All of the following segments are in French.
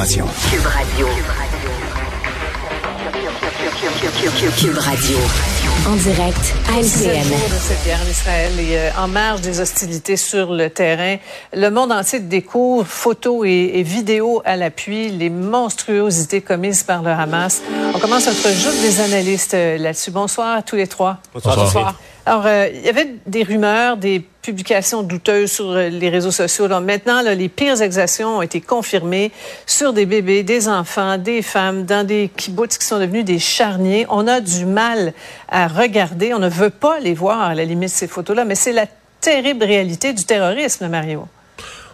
l'information. Cube Radio. Cube Radio. En direct à LCN. de cette guerre en Israël et euh, en marge des hostilités sur le terrain. Le monde entier découvre, photos et, et vidéos à l'appui, les monstruosités commises par le Hamas. On commence notre jour des analystes euh, là-dessus. Bonsoir à tous les trois. Bonsoir. Alors, euh, il y avait des rumeurs, des publications douteuses sur euh, les réseaux sociaux. Maintenant, les pires exactions ont été confirmées sur des bébés, des enfants, des femmes, dans des kibbutz qui sont devenus des charniers. On a du mal à regarder. On ne veut pas les voir, à la limite, ces photos-là, mais c'est la terrible réalité du terrorisme, Mario.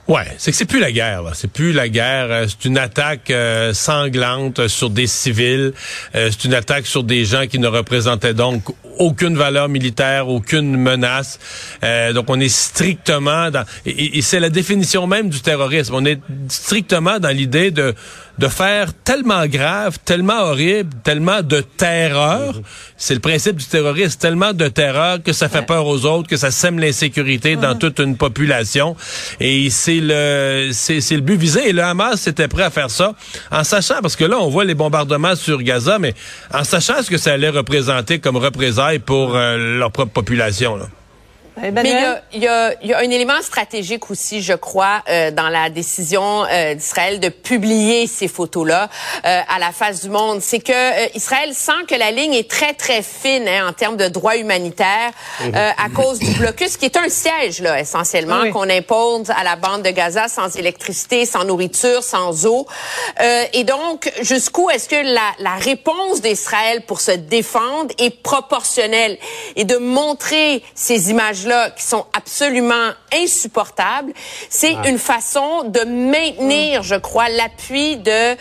Ouais, c'est que c'est plus la guerre. C'est plus la guerre. Euh, c'est une attaque euh, sanglante sur des civils. C'est une attaque sur des gens qui ne représentaient donc aucune valeur militaire, aucune menace. donc on est strictement dans et, et c'est la définition même du terrorisme. On est strictement dans l'idée de de faire tellement grave, tellement horrible, tellement de terreur. C'est le principe du terrorisme, tellement de terreur que ça fait peur aux autres, que ça sème l'insécurité dans toute une population. Et c'est le c'est le but visé. Et le Hamas était prêt à faire ça en sachant, parce que là on voit les bombardements sur Gaza, mais en sachant ce que ça allait représenter comme pour euh, leur propre population. Mais il y, a, y a, un élément stratégique aussi, je crois, euh, dans la décision euh, d'Israël de publier ces photos-là euh, à la face du monde. C'est que euh, Israël sent que la ligne est très, très fine hein, en termes de droits humanitaires mhm. euh, à cause du blocus, qui est un siège, là, essentiellement, qu'on impose à la bande de Gaza sans électricité, sans nourriture, sans eau. et donc, jusqu'où est-ce que la, la réponse d'Israël pour se défendre est proportionnelle? Et de montrer ces images là qui sont absolument insupportables, c'est une façon de maintenir, je crois, l'appui de euh,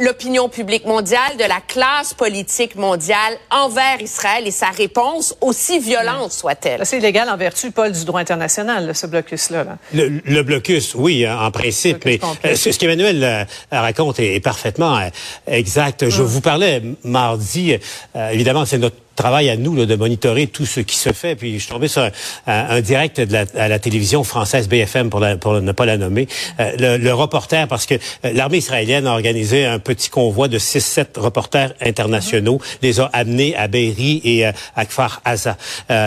l'opinion publique mondiale, de la classe politique mondiale envers Israël et sa réponse, aussi violente soit-elle. C'est illégal en vertu, Paul, du droit international, ce blocus-là. Le, blocus, oui, hein, en principe, mais euh, ce qu'Emmanuel euh, raconte est, parfaitement exact. Je mm. vous parlais mardi, évidemment, c'est notre travail à nous là, de monitorer tout ce qui se fait. Puis je suis tombé sur un, direct de la, à la télévision française BFM pour, pour ne pas la nommer. Euh, le, reporter, parce que euh, l'armée israélienne a organisé un petit convoi de 6-7 reporters internationaux, les a amenés à Beiri et euh, à Kfar Aza.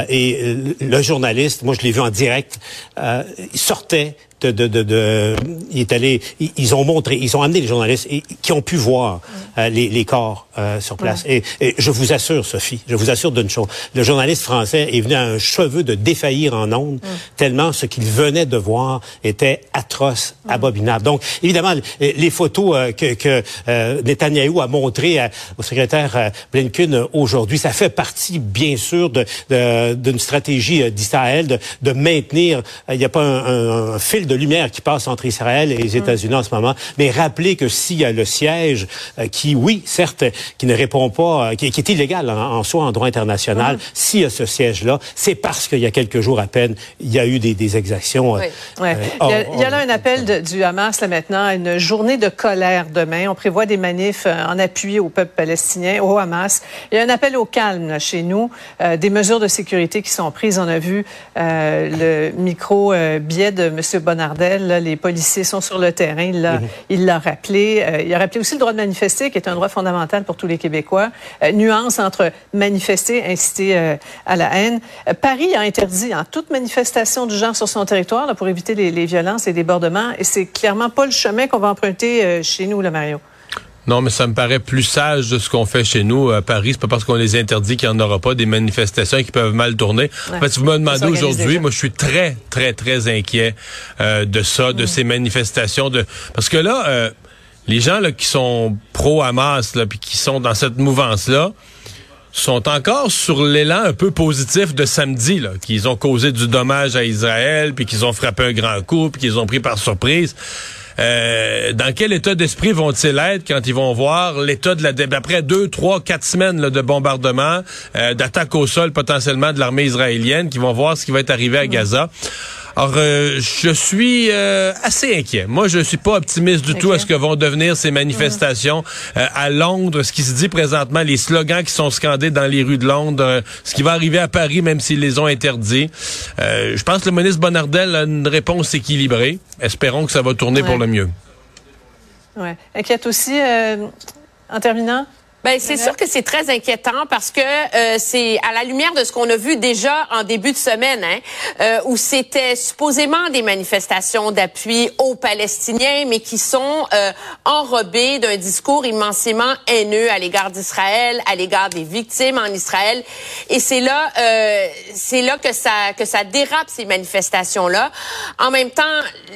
et le journaliste, moi je l'ai vu en direct, il sortait de, de, de, il est allé, ils ont montré, ils ont amené les journalistes et, qui ont pu voir euh, les, les, corps euh, sur place. Et, je vous assure, Sophie, je vous assure d'une chose, le journaliste français est venu à un cheveu de défaillir en ondes, tellement ce qu'il venait de voir était atroce, abominable. Donc, évidemment, les photos euh, que, que Netanyahou a montrées au secrétaire Blinken aujourd'hui, ça fait partie, bien sûr, d'une de, stratégie d'Israël de, de, maintenir, il n'y a pas un, un fil de de lumière qui passe entre Israël et les États-Unis en ce moment. Mais rappelez que s'il y a le siège euh, qui, oui, certes, qui ne répond pas, euh, qui, est illégal en, soi en droit international, s'il y a ce siège-là, c'est parce qu'il y a quelques jours à peine, il y a eu des, des exactions. Euh, oui. il, y a, là un appel du Hamas là maintenant à une journée de colère demain. On prévoit des manifs en appui au peuple palestinien, au Hamas. Il y a un appel au calme là, chez nous, des mesures de sécurité qui sont prises. On a vu le micro biais de M. Les policiers sont sur le terrain. Il l'a rappelé. Euh, il a rappelé aussi le droit de manifester, qui est un droit fondamental pour tous les Québécois. Euh, nuance entre manifester, inciter euh, à la haine. Paris a interdit en toute manifestation du genre sur son territoire pour éviter les, les, violences et débordements. Et c'est clairement pas le chemin qu'on va emprunter chez nous, là, Mario. Non, mais ça me paraît plus sage de ce qu'on fait chez nous à Paris. C'est pas parce qu'on les interdit qu'il n'y en aura pas des manifestations qui peuvent mal tourner. en fait, si vous me demandez aujourd'hui, moi, je suis très, très, très inquiet euh, de ça, de mm. ces manifestations. de Parce que là, euh, les gens là, qui sont pro-Hamas, puis qui sont dans cette mouvance-là, sont encore sur l'élan un peu positif de samedi, là, qu'ils ont causé du dommage à Israël, puis qu'ils ont frappé un grand coup, puis qu'ils ont pris par surprise. Euh, dans quel état d'esprit vont-ils être quand ils vont voir l'état de la après deux, trois, quatre semaines de bombardement, euh, d'attaque au sol potentiellement de l'armée israélienne, qui vont voir ce qui va être arrivé à Gaza? Alors, euh, je suis euh, assez inquiet. Moi, je suis pas optimiste du tout à ce que vont devenir ces manifestations euh, à Londres. Ce qui se dit présentement, les slogans qui sont scandés dans les rues de Londres, ce qui va arriver à Paris, même s'ils les ont interdits. je pense que le ministre Bonardel a une réponse équilibrée. Espérons que ça va tourner pour le mieux. Ouais. Inquiète aussi, euh, en terminant, ben, c'est sûr que c'est très inquiétant parce que euh, c'est à la lumière de ce qu'on a vu déjà en début de semaine, hein, euh, où c'était supposément des manifestations d'appui aux Palestiniens, mais qui sont euh, enrobées d'un discours immensément haineux à l'égard d'Israël, à l'égard des victimes en Israël. Et c'est là, euh, c'est là que ça que ça dérape ces manifestations-là. En même temps,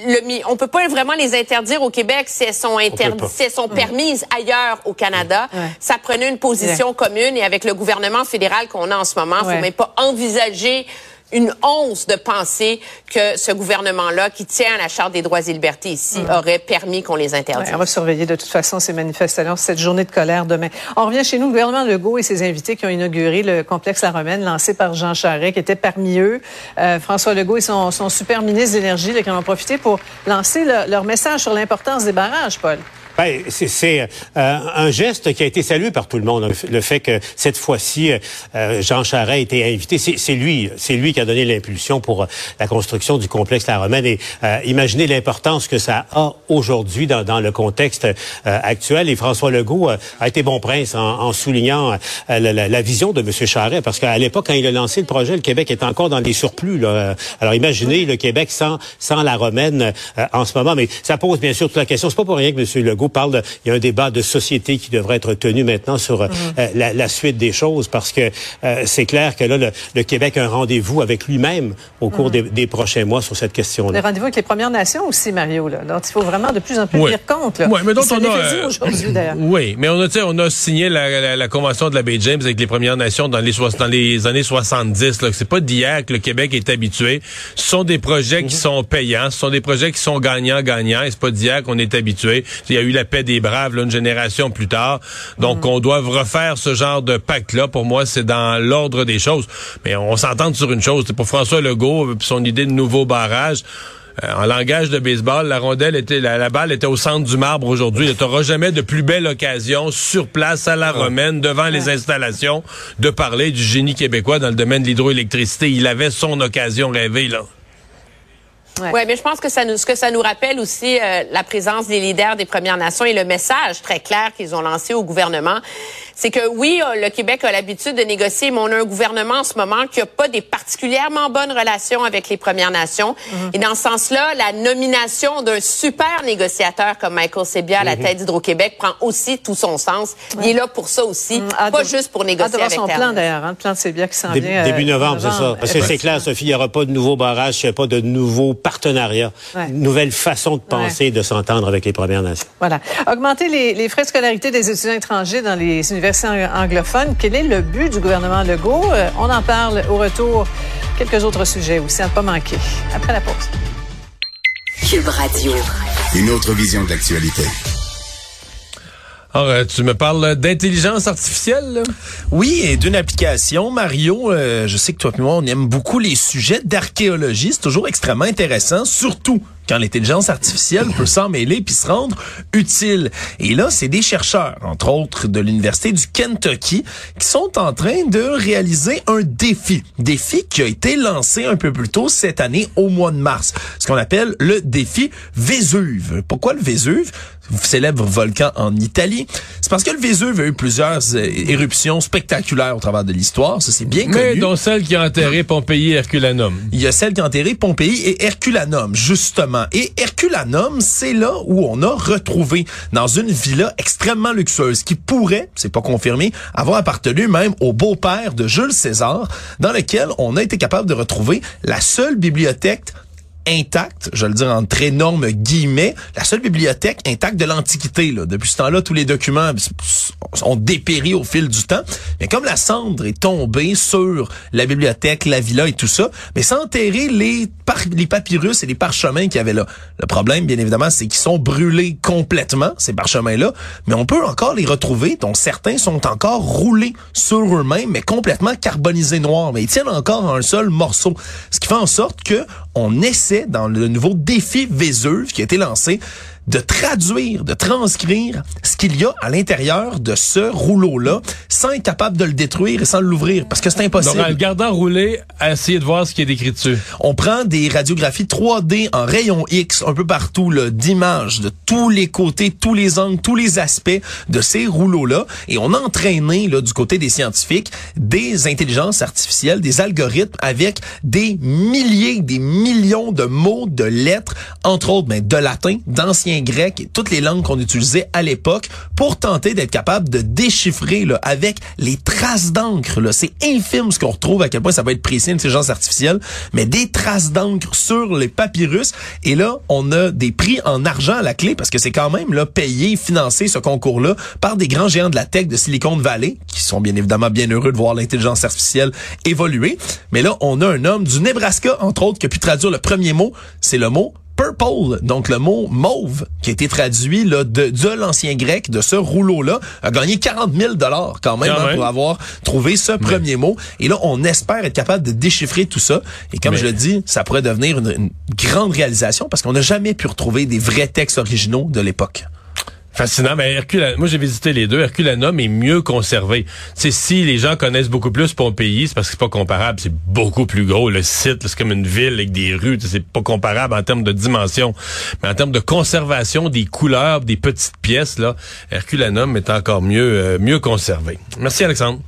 le, on peut pas vraiment les interdire au Québec si elles sont interdites, si elles sont permises ailleurs au Canada. Ça prenait une position commune et avec le gouvernement fédéral qu'on a en ce moment, il faut même pas envisager une once de penser que ce gouvernement-là, qui tient à la Charte des droits et libertés ici, aurait permis qu'on les interdise. on va surveiller de toute façon ces manifestations, cette journée de colère demain. On revient chez nous, le gouvernement Legault et ses invités qui ont inauguré le complexe La Romaine, lancé par Jean Charest, qui était parmi eux. Euh, François Legault et son, super ministre d'énergie qui en ont profité pour lancer leur message sur l'importance des barrages, Paul. Ben, c'est euh, un geste qui a été salué par tout le monde. Le fait que cette fois-ci, euh, Jean Charest a été invité, c'est lui, c'est lui qui a donné l'impulsion pour euh, la construction du complexe La Romaine. Et imaginez l'importance que ça a aujourd'hui dans, dans, le contexte actuel. Et François Legault a été bon prince en, en soulignant la, la, la, vision de M. Charest, parce qu'à l'époque, quand il a lancé le projet, le Québec était encore dans des surplus. Là. Alors imaginez le Québec sans, sans La Romaine en ce moment. Mais ça pose bien sûr toute la question. C'est pas pour rien que M. Legault parle, il y a un débat de société qui devrait être tenu maintenant sur euh, mhm. la, la, suite des choses parce que euh, c'est clair que là, le, Québec a un rendez-vous avec lui-même au cours mhm. des, prochains mois sur cette question-là. Le rendez-vous avec les Premières Nations aussi, Mario. Là. Donc, il faut vraiment de plus en plus tenir compte. Là. Oui, mais donc on a, euh. Oui, mais on a, on a signé la, la, convention de la baie James avec les Premières Nations dans les, dans les années 70. C'est pas d'hier que le Québec est habitué. Ce sont des projets qui mhm. sont payants, ce sont des projets qui sont gagnants-gagnants. Et c'est pas d'hier qu'on est habitué. Il y a eu la paix des braves là, une génération plus tard. Donc, mm. on doit refaire ce genre de pacte-là. Pour moi, c'est dans l'ordre des choses. Mais on s'entend sur une chose. Pour François Legault, son idée de nouveau barrage, euh, en langage de baseball, la rondelle était, la, balle était au centre du marbre aujourd'hui. Tu n'auras jamais de plus belle occasion sur place à la romaine, devant les installations, de parler du génie québécois dans le domaine de l'hydroélectricité. Il avait son occasion rêvée, là. Ouais, mais je pense que ça nous, ce que ça nous rappelle aussi euh, la présence des leaders des Premières Nations et le message très clair qu'ils ont lancé au gouvernement, c'est que oui, euh, le Québec a l'habitude de négocier, mais on a un gouvernement en ce moment qui n'a pas des particulièrement bonnes relations avec les Premières Nations. Mhm. Et dans ce sens-là, la nomination d'un super négociateur comme Michael Sebia à la mhm. tête d'Hydro-Québec prend aussi tout son sens. Il est là pour ça aussi, mhm. pas juste pour négocier avec son plan d'ailleurs, hein, le plan de Sebia qui s'en vient. Début euh, novembre, c'est ça. Parce que c'est clair, Sophie, il n'y aura pas de nouveau barrage, il n'y a pas de nouveau partenariat, une nouvelle façon de penser, et de s'entendre avec les Premières Nations. Voilà. Augmenter les, les, frais de scolarité des étudiants étrangers dans les universités anglophones. Quel est le but du gouvernement Legault? Euh, on en parle au retour. Quelques autres sujets aussi à ne pas manquer. Après la pause. Cube Radio. Une autre vision de l'actualité. Alors, euh, tu me parles d'intelligence artificielle? Oui, et d'une application. Mario, euh, je sais que toi et moi, on aime beaucoup les sujets d'archéologie. C'est toujours extrêmement intéressant, surtout quand l'intelligence artificielle peut s'en mêler puis se rendre utile. Et là, c'est des chercheurs, entre autres de l'Université du Kentucky, qui sont en train de réaliser un défi. Défi qui a été lancé un peu plus tôt cette année, au mois de mars. Ce qu'on appelle le défi Vésuve. Pourquoi le Vésuve? Célèbre volcan en Italie. C'est parce que le Vésuve a eu plusieurs euh, éruptions spectaculaires au travers de l'histoire. Ça, c'est bien connu. Mais dont celle qui a enterré Pompéi et Herculanum. Il y a celle qui a enterré Pompéi et Herculanum, justement. Et Herculanum, c'est là où on a retrouvé, dans une villa extrêmement luxueuse, qui pourrait, c'est pas confirmé, avoir appartenu même au beau-père de Jules César, dans lequel on a été capable de retrouver la seule bibliothèque intacte, je le dire en très énormes guillemets, la seule bibliothèque intacte de l'Antiquité. Depuis ce temps-là, tous les documents ont dépéri au fil du temps. Mais comme la cendre est tombée sur la bibliothèque, la villa et tout ça, mais sans enterrer les, les papyrus et les parchemins qu'il y avait là. Le problème, bien évidemment, c'est qu'ils sont brûlés complètement, ces parchemins-là, mais on peut encore les retrouver, dont certains sont encore roulés sur eux-mêmes, mais complètement carbonisés noirs. Mais ils tiennent encore un seul morceau. Ce qui fait en sorte que on essaie dans le nouveau défi Vésuve qui a été lancé de traduire, de transcrire ce qu'il y a à l'intérieur de ce rouleau-là sans être capable de le détruire et sans l'ouvrir parce que c'est impossible. Donc, en le gardant roulé, à essayer de voir ce qui est décrit dessus. On prend des radiographies 3D en rayon X un peu partout, d'images de tous les côtés, tous les angles, tous les aspects de ces rouleaux-là et on a entraîné là, du côté des scientifiques des intelligences artificielles, des algorithmes avec des milliers, des millions de mots, de lettres, entre autres ben, de latin, grec toutes les langues qu'on utilisait à l'époque pour tenter d'être capable de déchiffrer là, avec les traces d'encre. C'est infime ce qu'on retrouve, à quel point ça va être précis, une intelligence artificielle, mais des traces d'encre sur les papyrus. Et là, on a des prix en argent à la clé parce que c'est quand même là payé, financé ce concours-là par des grands géants de la tech de Silicon Valley qui sont bien évidemment bien heureux de voir l'intelligence artificielle évoluer. Mais là, on a un homme du Nebraska, entre autres, qui a pu traduire le premier mot. C'est le mot purple, donc le mot mauve, qui a été traduit là, de, de l'ancien grec, de ce rouleau-là, a gagné 40 000 dollars quand même, hein, pour avoir trouvé ce premier mot. Et là, on espère être capable de déchiffrer tout ça. Et comme je le dis, ça pourrait devenir une grande réalisation parce qu'on n'a jamais pu retrouver des vrais textes originaux de l'époque. Fascinant. Mais Hercule, moi j'ai visité les deux. Herculanum est mieux conservé. C'est si les gens connaissent beaucoup plus Pompéi, c'est parce que c'est pas comparable. C'est beaucoup plus gros. Le site, c'est comme une ville avec des rues. C'est pas comparable en termes de dimension. Mais en termes de conservation des couleurs, des petites pièces, là, Herculanum est encore mieux, euh, mieux conservé. Merci Alexandre.